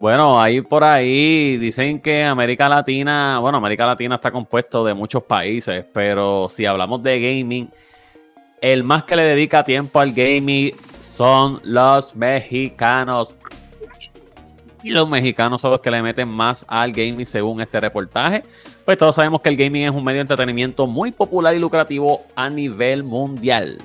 Bueno, ahí por ahí dicen que América Latina, bueno, América Latina está compuesto de muchos países, pero si hablamos de gaming, el más que le dedica tiempo al gaming son los mexicanos. Y los mexicanos son los que le meten más al gaming según este reportaje. Pues todos sabemos que el gaming es un medio de entretenimiento muy popular y lucrativo a nivel mundial.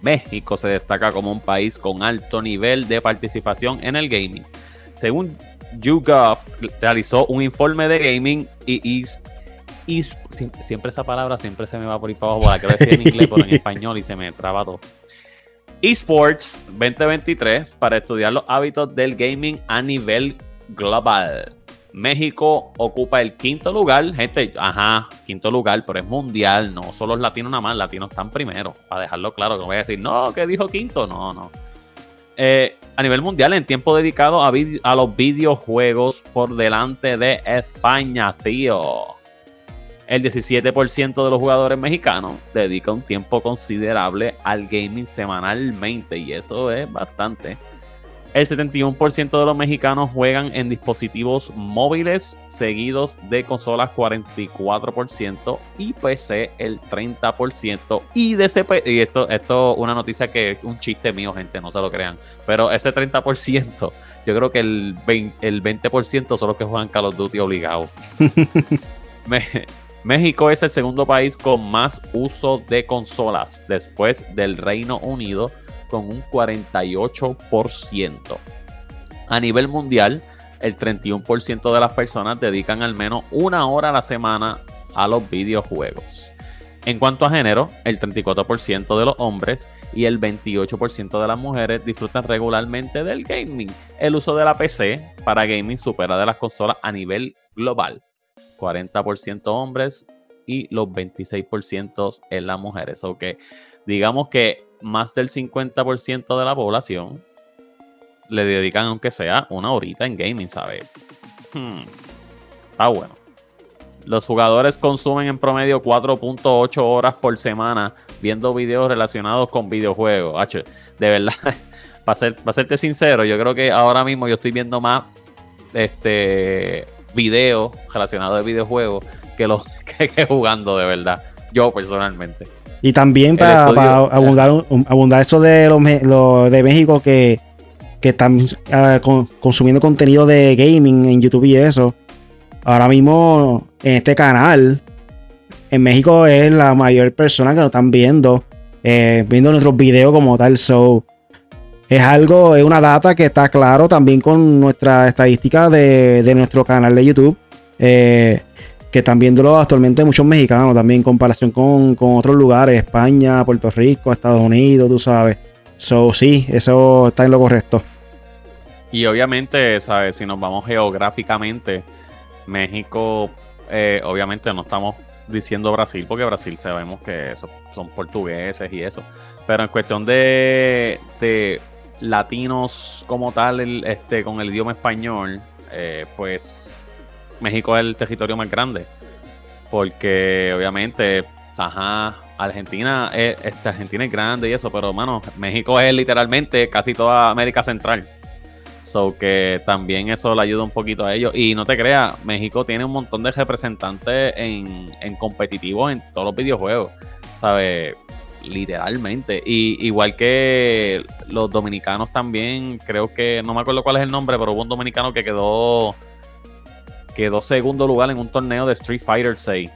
México se destaca como un país con alto nivel de participación en el gaming. Según YouGov, realizó un informe de gaming y, y, siempre esa palabra siempre se me va por ahí para abajo, la que decir en inglés, pero en español y se me traba todo. Esports 2023 para estudiar los hábitos del gaming a nivel global. México ocupa el quinto lugar, gente, ajá, quinto lugar, pero es mundial, no solo los latinos nada más, latinos están primero, para dejarlo claro, que no voy a decir, no, que dijo quinto, no, no. Eh, a nivel mundial, en tiempo dedicado a, los videojuegos por delante de España, tío. El 17% de los jugadores mexicanos dedica un tiempo considerable al gaming semanalmente y eso es bastante. El 71% de los mexicanos juegan en dispositivos móviles, seguidos de consolas 44% y PC el 30%. Y de ese y esto esto una noticia que es un chiste mío, gente, no se lo crean, pero ese 30%, yo creo que el 20%, el 20 son los que juegan Call of Duty obligado. México es el segundo país con más uso de consolas después del Reino Unido con un 48%. A nivel mundial, el 31% de las personas dedican al menos una hora a la semana a los videojuegos. En cuanto a género, el 34% de los hombres y el 28% de las mujeres disfrutan regularmente del gaming. El uso de la PC para gaming supera de las consolas a nivel global. 40% hombres y los 26% en las mujeres. O que digamos que más del 50% de la población le dedican, aunque sea una horita en gaming, ¿sabes? Hmm, está bueno. Los jugadores consumen en promedio 4.8 horas por semana viendo videos relacionados con videojuegos. De verdad, para, ser, para serte sincero, yo creo que ahora mismo yo estoy viendo más este videos relacionados de videojuegos que los que jugando de verdad. Yo personalmente. Y también para, abundar, eso de los, de México que, están ah, consumiendo contenido de gaming en YouTube y eso. Ahora mismo en este canal, en México es la mayor persona que nos están viendo, eh, viendo nuestros videos como tal. So, es algo, es una data que está claro también con nuestra estadística de, de nuestro canal de YouTube. Eh, que están viéndolo actualmente muchos mexicanos también en comparación con, otros lugares, España, Puerto Rico, Estados Unidos, tú sabes. So, sí, eso está en lo correcto. Y obviamente, ¿sabes? Si nos vamos geográficamente, México, eh, obviamente no estamos diciendo Brasil, porque Brasil sabemos que son portugueses y eso. Pero en cuestión de, de latinos como tal, este, con el idioma español, eh, pues México es el territorio más grande. Porque obviamente, ajá, Argentina es, este, Argentina es grande y eso, pero mano, México es literalmente casi toda América Central. So que también eso le ayuda un poquito a ellos. Y no te creas, México tiene un montón de representantes en, en competitivos en todos los videojuegos. ¿Sabes? Literalmente. Y igual que los dominicanos también, creo que, no me acuerdo cuál es el nombre, pero hubo un dominicano que quedó quedó segundo lugar en un torneo de Street Fighter 6.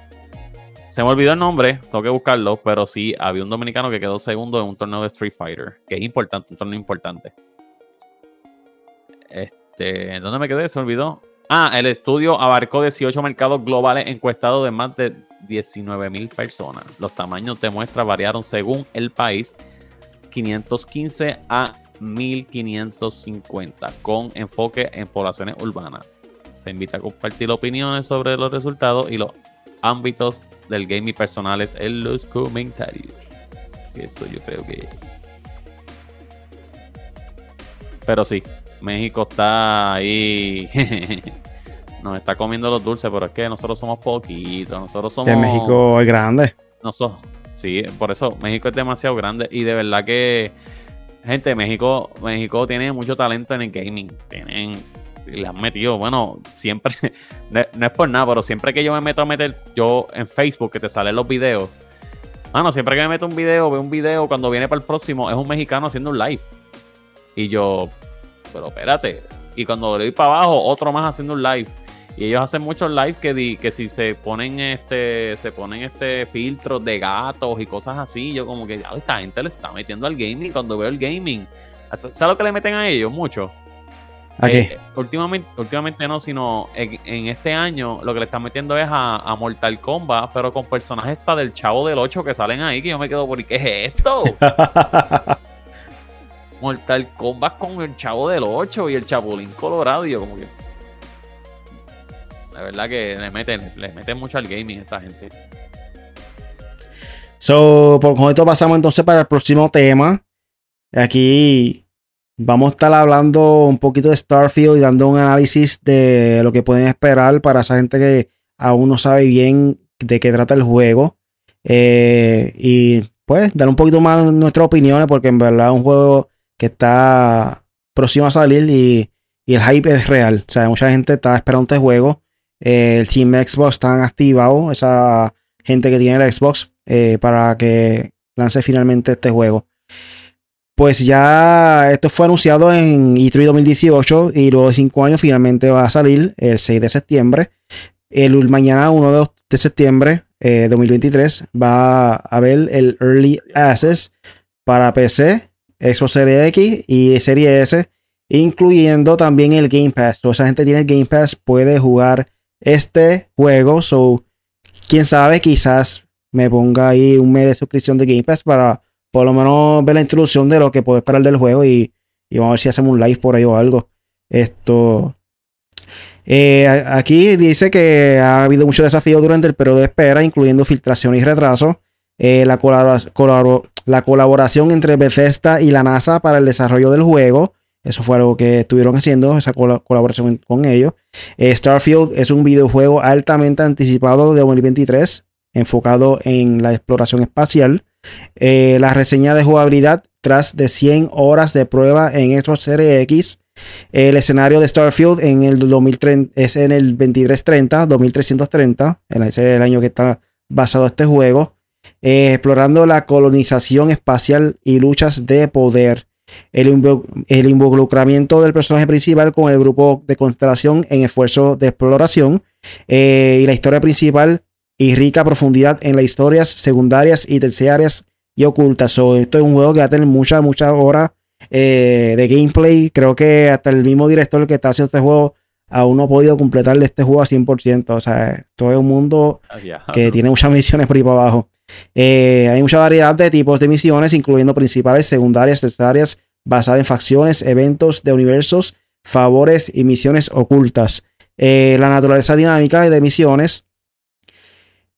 Se me olvidó el nombre, tengo que buscarlo, pero sí, había un dominicano que quedó segundo en un torneo de Street Fighter, que es importante, un torneo importante. Este, ¿Dónde me quedé? Se olvidó. Ah, el estudio abarcó 18 mercados globales encuestados de más de 19 mil personas. Los tamaños de muestra variaron según el país, 515 a 1550, con enfoque en poblaciones urbanas. Se invita a compartir opiniones sobre los resultados y los ámbitos del gaming personales en los comentarios. Esto yo creo que. Pero sí, México está ahí. Nos está comiendo los dulces, pero es que nosotros somos poquitos. Nosotros somos. Que México es grande. Nosotros, sí, por eso México es demasiado grande. Y de verdad que. Gente, México, México tiene mucho talento en el gaming. Tienen le han metido, bueno, siempre, no, es por nada, pero siempre que yo me meto a meter, yo en Facebook, que te salen los videos, Mano, siempre que me meto un video, veo un video, cuando viene para el próximo, es un mexicano haciendo un live. Y yo, pero espérate. Y cuando le doy para abajo, otro más haciendo un live. Y ellos hacen muchos lives que, que si se ponen este, se ponen este filtros de gatos y cosas así, yo como que, ya, esta gente le está metiendo al gaming cuando veo el gaming. ¿Sabes lo que le meten a ellos? Mucho. Eh, últimamente, últimamente no, sino en, este año lo que le están metiendo es a, Mortal Kombat, pero con personajes esta del Chavo del 8 que salen ahí, que yo me quedo por ¿qué es esto? Mortal Kombat con el Chavo del 8 y el Chapulín Colorado, y yo como que... La verdad que le meten, le meten mucho al gaming esta gente. So, por con esto pasamos entonces para el próximo tema. Aquí Vamos a estar hablando un poquito de Starfield y dando un análisis de lo que pueden esperar para esa gente que aún no sabe bien de qué trata el juego. Eh, y pues dar un poquito más nuestras opiniones porque en verdad es un juego que está próximo a salir y, el hype es real. O sea, mucha gente está esperando este juego. Eh, el Team Xbox está activado, esa gente que tiene el Xbox, eh, para que lance finalmente este juego pues ya esto fue anunciado en E3 2018 y luego de cinco años finalmente va a salir el 6 de septiembre. El mañana 1 de septiembre eh, 2023 va a haber el Early Access para PC, Xbox Series X y Series S, incluyendo también el Game Pass. Toda esa gente tiene el Game Pass, puede jugar este juego. So, quién sabe, quizás me ponga ahí un mes de suscripción de Game Pass para por lo menos ver la introducción de lo que puedo esperar del juego y, vamos a ver si hacemos un live por ahí o algo. Esto. Eh, aquí dice que ha habido muchos desafíos durante el periodo de espera, incluyendo filtración y retraso. Eh, la, la, colaboración entre Bethesda y la NASA para el desarrollo del juego. Eso fue algo que estuvieron haciendo, esa colaboración con ellos. Eh, Starfield es un videojuego altamente anticipado de 2023, enfocado en la exploración espacial. Eh, la reseña de jugabilidad tras de 100 horas de prueba en Xbox Series X. El escenario de Starfield en el 2030 es en el 2330, 2330, ese es el año que está basado este juego. Eh, explorando la colonización espacial y luchas de poder. El, involucramiento del personaje principal con el grupo de constelación en esfuerzo de exploración. Eh, y la historia principal y rica profundidad en las historias secundarias y terciarias y ocultas. esto es un juego que va a tener muchas, muchas horas eh, de gameplay. Creo que hasta el mismo director que está haciendo este juego aún no ha podido completarle este juego a 100%. O sea, todo es un mundo que tiene muchas misiones por ahí para abajo. Eh, hay mucha variedad de tipos de misiones, incluyendo principales, secundarias, terciarias, basadas en facciones, eventos de universos, favores y misiones ocultas. Eh, la naturaleza dinámica de misiones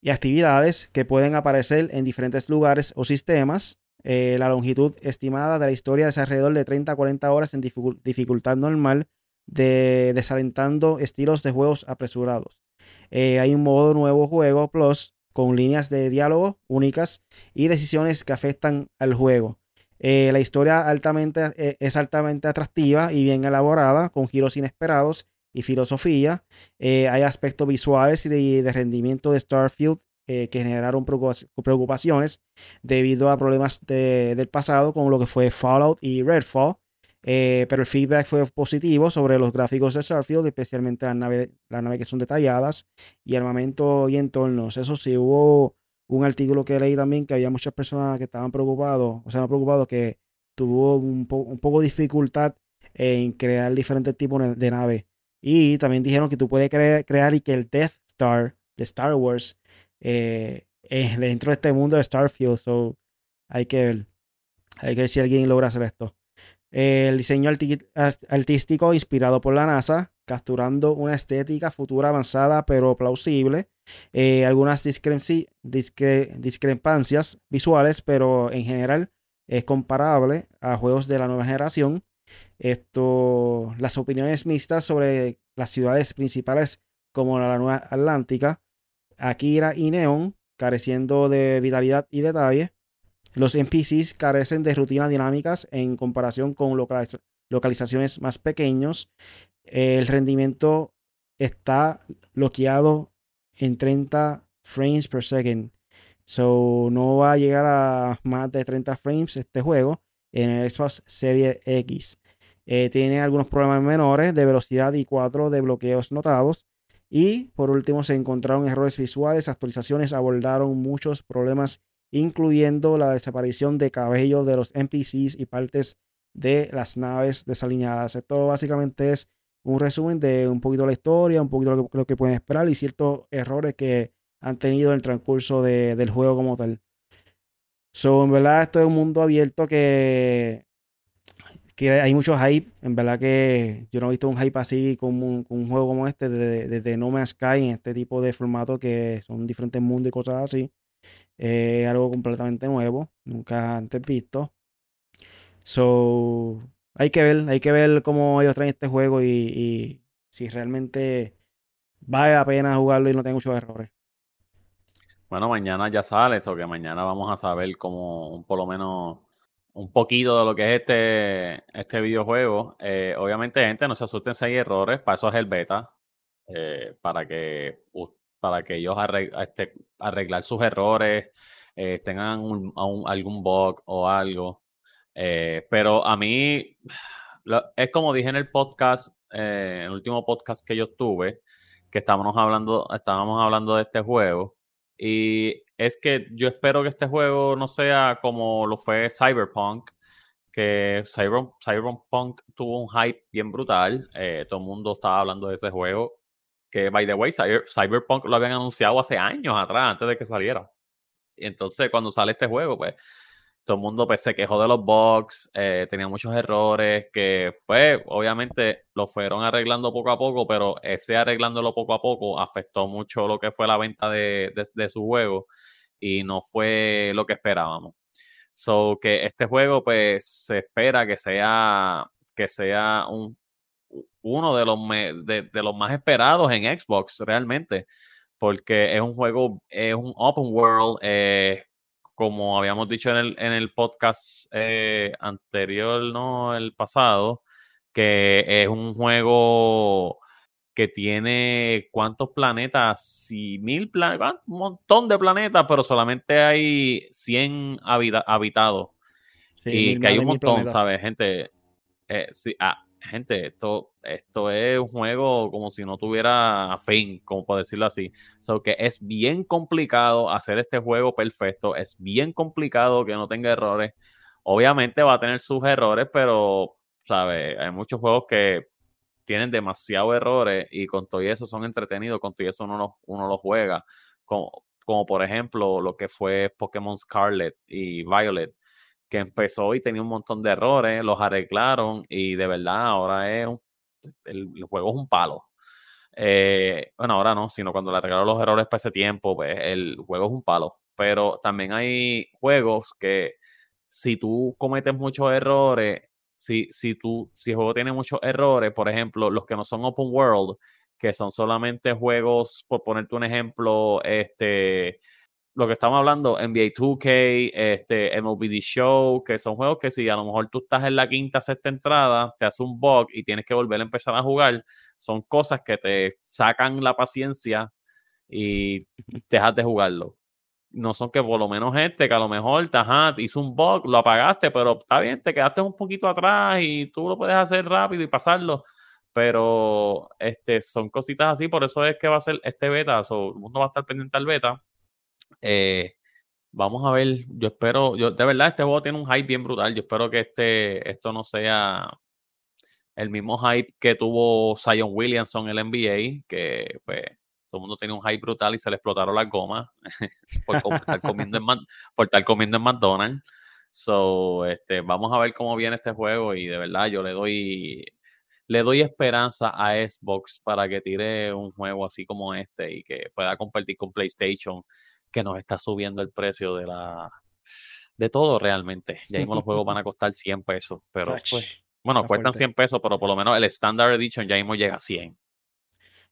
y actividades que pueden aparecer en diferentes lugares o sistemas. Eh, la longitud estimada de la historia es alrededor de 30 a 40 horas en dificultad normal, de, desalentando estilos de juegos apresurados. Eh, hay un modo nuevo juego Plus con líneas de diálogo únicas y decisiones que afectan al juego. Eh, la historia es altamente atractiva y bien elaborada, con giros inesperados y filosofía. Eh, hay aspectos visuales y de, rendimiento de Starfield eh, que generaron preocupaciones debido a problemas del pasado como lo que fue Fallout y Redfall. Eh, pero el feedback fue positivo sobre los gráficos de Starfield, especialmente las naves, las naves que son detalladas y armamento y entornos. Eso sí, hubo un artículo que leí también que había muchas personas que estaban preocupados, o sea, no preocupados, que tuvo un, un poco de dificultad en crear diferentes tipos de naves. Y también dijeron que tú puedes crear y que el Death Star de Star Wars eh, dentro de este mundo de Starfield. So, hay que ver. Hay que ver si alguien logra hacer esto. el diseño artístico inspirado por la NASA, capturando una estética futura avanzada pero plausible. Eh, algunas discrepancias visuales, pero en general es comparable a juegos de la nueva generación. Esto, las opiniones mixtas sobre las ciudades principales como la Nueva Atlántica, Akira y Neon, careciendo de vitalidad y detalle. Los NPCs carecen de rutinas dinámicas en comparación con localizaciones más pequeños. El rendimiento está bloqueado en 30 frames per second. So no va a llegar a más de 30 frames este juego en el Xbox Series X. Eh, tiene algunos problemas menores de velocidad y cuatro de bloqueos notados. Y por último se encontraron errores visuales. Actualizaciones abordaron muchos problemas, incluyendo la desaparición de cabello de los NPCs y partes de las naves desalineadas. Esto básicamente es un resumen de un poquito la historia, un poquito lo que, lo que pueden esperar y ciertos errores que han tenido en el transcurso del juego como tal. So, en verdad, esto es un mundo abierto que, que hay mucho hype. En verdad que yo no he visto un hype así con un, juego como este, desde, No Man's Sky, en este tipo de formato que son diferentes mundos y cosas así. Es algo completamente nuevo, nunca antes visto. So, hay que ver, hay que ver cómo ellos traen este juego y, si realmente vale la pena jugarlo y no tiene muchos errores. Bueno, mañana ya sale eso, que mañana vamos a saber como por lo menos un poquito de lo que es este, este videojuego. Eh, obviamente, gente, no se asusten si hay errores, para eso es el beta, eh, para que para que ellos este, arreglar sus errores, eh, tengan algún bug o algo. pero a mí, es como dije en el podcast, el último podcast que yo tuve, que estábamos hablando, estábamos hablando de este juego. Y es que yo espero que este juego no sea como lo fue Cyberpunk, que Cyberpunk tuvo un hype bien brutal. Eh, todo el mundo estaba hablando de ese juego. Que, by the way, Cyberpunk lo habían anunciado hace años atrás, antes de que saliera. Y entonces, cuando sale este juego, pues todo el mundo pues, se quejó de los bugs, eh, tenía muchos errores que pues obviamente lo fueron arreglando poco a poco, pero ese arreglándolo poco a poco afectó mucho lo que fue la venta de, su juego y no fue lo que esperábamos. So que este juego pues se espera que sea que sea un, uno de los, de, los más esperados en Xbox realmente porque es un juego, es un open world, eh, como habíamos dicho en el, en el podcast eh, anterior, ¿no? El pasado, que es un juego que tiene cuántos planetas, si mil planetas, un montón de planetas, pero solamente hay 100 habitados. y que hay un montón, ¿sabes? Gente, eh, sí, ah, gente, esto, esto es un juego como si no tuviera fin, como por decirlo así. So que es bien complicado hacer este juego perfecto, es bien complicado que no tenga errores. Obviamente va a tener sus errores, pero, ¿sabes? Hay muchos juegos que tienen demasiados errores y con todo eso son entretenidos, con todo eso uno los, uno los juega. Como, como por ejemplo lo que fue Pokémon Scarlet y Violet que empezó y tenía un montón de errores, los arreglaron y de verdad ahora es un, el, juego es un palo. Eh, bueno, ahora no, sino cuando le arreglaron los errores para ese tiempo, pues el juego es un palo. Pero también hay juegos que si tú cometes muchos errores, si, si, tú, si el juego tiene muchos errores, por ejemplo, los que no son open world, que son solamente juegos, por ponerte un ejemplo, este, lo que estamos hablando, NBA 2K, este, MLB Show, que son juegos que si a lo mejor tú estás en la quinta, sexta entrada, te hace un bug y tienes que volver a empezar a jugar, son cosas que te sacan la paciencia y dejas de jugarlo. No son que por lo menos este, que a lo mejor te, hizo un bug, lo apagaste, pero está bien, te quedaste un poquito atrás y tú lo puedes hacer rápido y pasarlo. Pero este, son cositas así, por eso es que va a ser este beta, o el mundo va a estar pendiente al beta eh, vamos a ver, yo espero, yo de verdad este juego tiene un hype bien brutal. Yo espero que este, esto no sea, el mismo hype que tuvo Zion Williamson en el NBA, que pues todo el mundo tenía un hype brutal y se le explotaron las gomas por, estar comiendo en, por McDonald's. So, este, vamos a ver cómo viene este juego y de verdad yo le doy le doy esperanza a Xbox para que tire un juego así como este y que pueda compartir con PlayStation, que nos está subiendo el precio de la de todo realmente. Ya mismo los juegos van a costar 100 pesos, pero pues, bueno, cuestan 100 pesos, pero por lo menos el Standard Edition ya mismo llega a 100.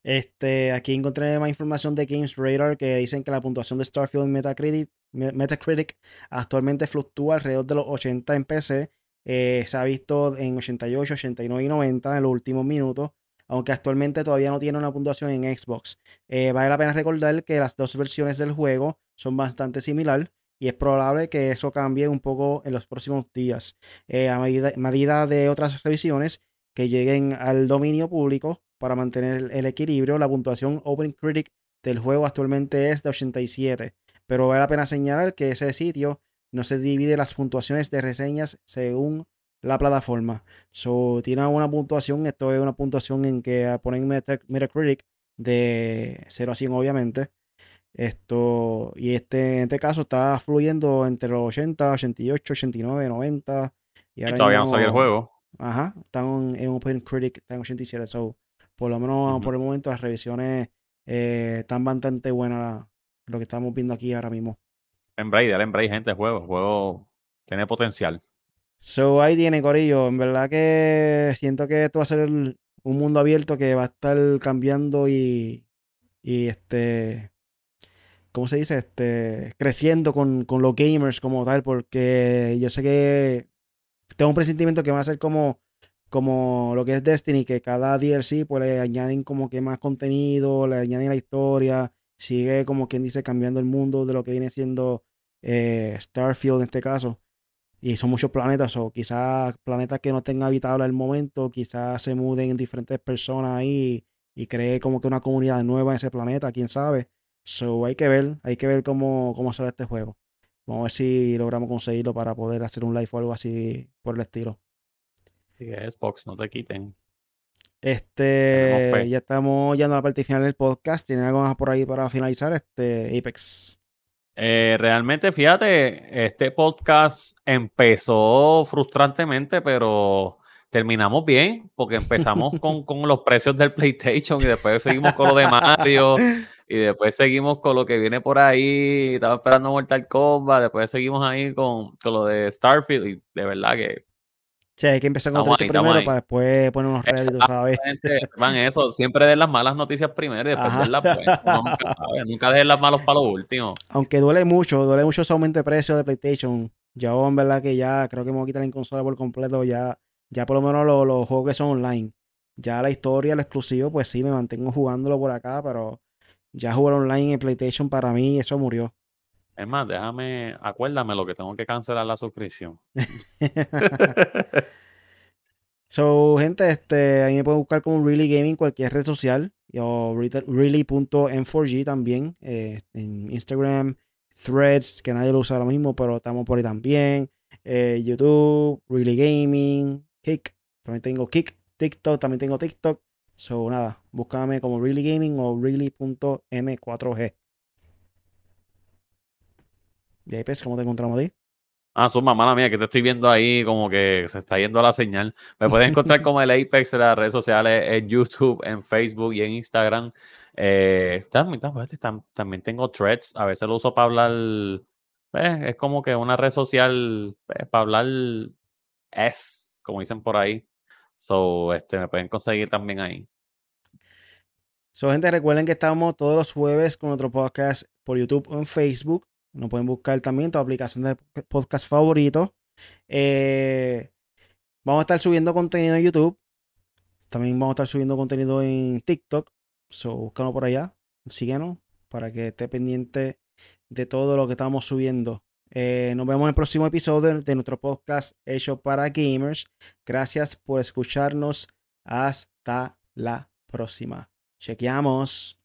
Este, aquí encontré más información de Games Radar que dicen que la puntuación de Starfield en Metacritic, Metacritic actualmente fluctúa alrededor de los 80 en PC. Eh, se ha visto en 88, 89 y 90 en los últimos minutos, aunque actualmente todavía no tiene una puntuación en Xbox. Eh, vale la pena recordar que las dos versiones del juego son bastante similares y es probable que eso cambie un poco en los próximos días. Eh, a medida de otras revisiones que lleguen al dominio público, para mantener el equilibrio. La puntuación Open Critic del juego actualmente es de 87, pero vale la pena señalar que ese sitio no se divide las puntuaciones de reseñas según la plataforma. So, tiene una puntuación, esto es una puntuación en que ponen Metacritic de 0 a 100 obviamente. Esto, y este, en este caso está fluyendo entre los 80, 88, 89, 90. Y, todavía no salió el juego. Ajá, están en Open Critic, está en 87. So, por lo menos por el momento las revisiones eh, están bastante buenas lo que estamos viendo aquí ahora mismo. Embray, dale Embray, gente, el juego. El juego tiene potencial. So ahí tiene, Corillo. En verdad que siento que esto va a ser un mundo abierto que va a estar cambiando y, y este. ¿Cómo se dice? Este. Creciendo con, con los gamers como tal. Porque yo sé que tengo un presentimiento que va a ser como como lo que es Destiny, que cada DLC pues le añaden como que más contenido, le añaden la historia, sigue como quien dice cambiando el mundo de lo que viene siendo eh, Starfield en este caso. Y son muchos planetas, o quizás planetas que no estén habitables al momento, quizás se muden diferentes personas ahí y cree como que una comunidad nueva en ese planeta, quién sabe. So hay que ver, hay que ver cómo, cómo sale este juego. Vamos a ver si logramos conseguirlo para poder hacer un live o algo así por el estilo. Sí, Xbox, no te quiten. Este, ya estamos llegando a la parte final del podcast. ¿Tienen algo más por ahí para finalizar? Este, Apex. Eh, realmente, fíjate, este podcast empezó frustrantemente, pero terminamos bien, porque empezamos con, con, los precios del PlayStation y después seguimos con lo de Mario y después seguimos con lo que viene por ahí. Estaba esperando Mortal Kombat, después seguimos ahí con, con lo de Starfield y de verdad que Sí, hay que empezar con esto primero para después poner unos réditos, ¿sabes? Van eso, siempre den las malas noticias primero y después den las buenas. Nunca, dejen las malas para lo último. Aunque duele mucho, duele mucho ese aumento de precio de PlayStation. Yo, en verdad, que ya creo que me voy a quitar la consola por completo. Ya, ya por lo menos los, juegos que son online. Ya la historia, lo exclusivo, pues sí, me mantengo jugándolo por acá, pero ya jugar online en PlayStation para mí, eso murió. Es más, déjame, acuérdame lo que tengo que cancelar la suscripción. so, gente, este, ahí me pueden buscar como Really Gaming cualquier red social o really.m4g también eh, en Instagram, Threads, que nadie lo usa ahora mismo, pero estamos por ahí también. Eh, YouTube, Really Gaming, Kick, también tengo Kick, TikTok, también tengo TikTok. So, nada, búscame como Really Gaming o really.m4g. Y ahí, pues, ¿cómo te encontramos ahí? Ah, suma, mala mía, que te estoy viendo ahí como que se está yendo la señal. Me puedes encontrar como el Apex en las redes sociales, en YouTube, en Facebook y en Instagram. Eh, también, también, tengo threads, a veces lo uso para hablar. Pues, es como que una red social pues, para hablar es, como dicen por ahí. So, este, me pueden conseguir también ahí. So, gente, recuerden que estamos todos los jueves con otro podcast por YouTube o en Facebook. Nos pueden buscar también tu aplicación de podcast favorito. Eh, vamos a estar subiendo contenido en YouTube. También vamos a estar subiendo contenido en TikTok. So, búscanos por allá. Síguenos para que esté pendiente de todo lo que estamos subiendo. Eh, nos vemos en el próximo episodio de nuestro podcast hecho para gamers. Gracias por escucharnos. Hasta la próxima. Chequeamos.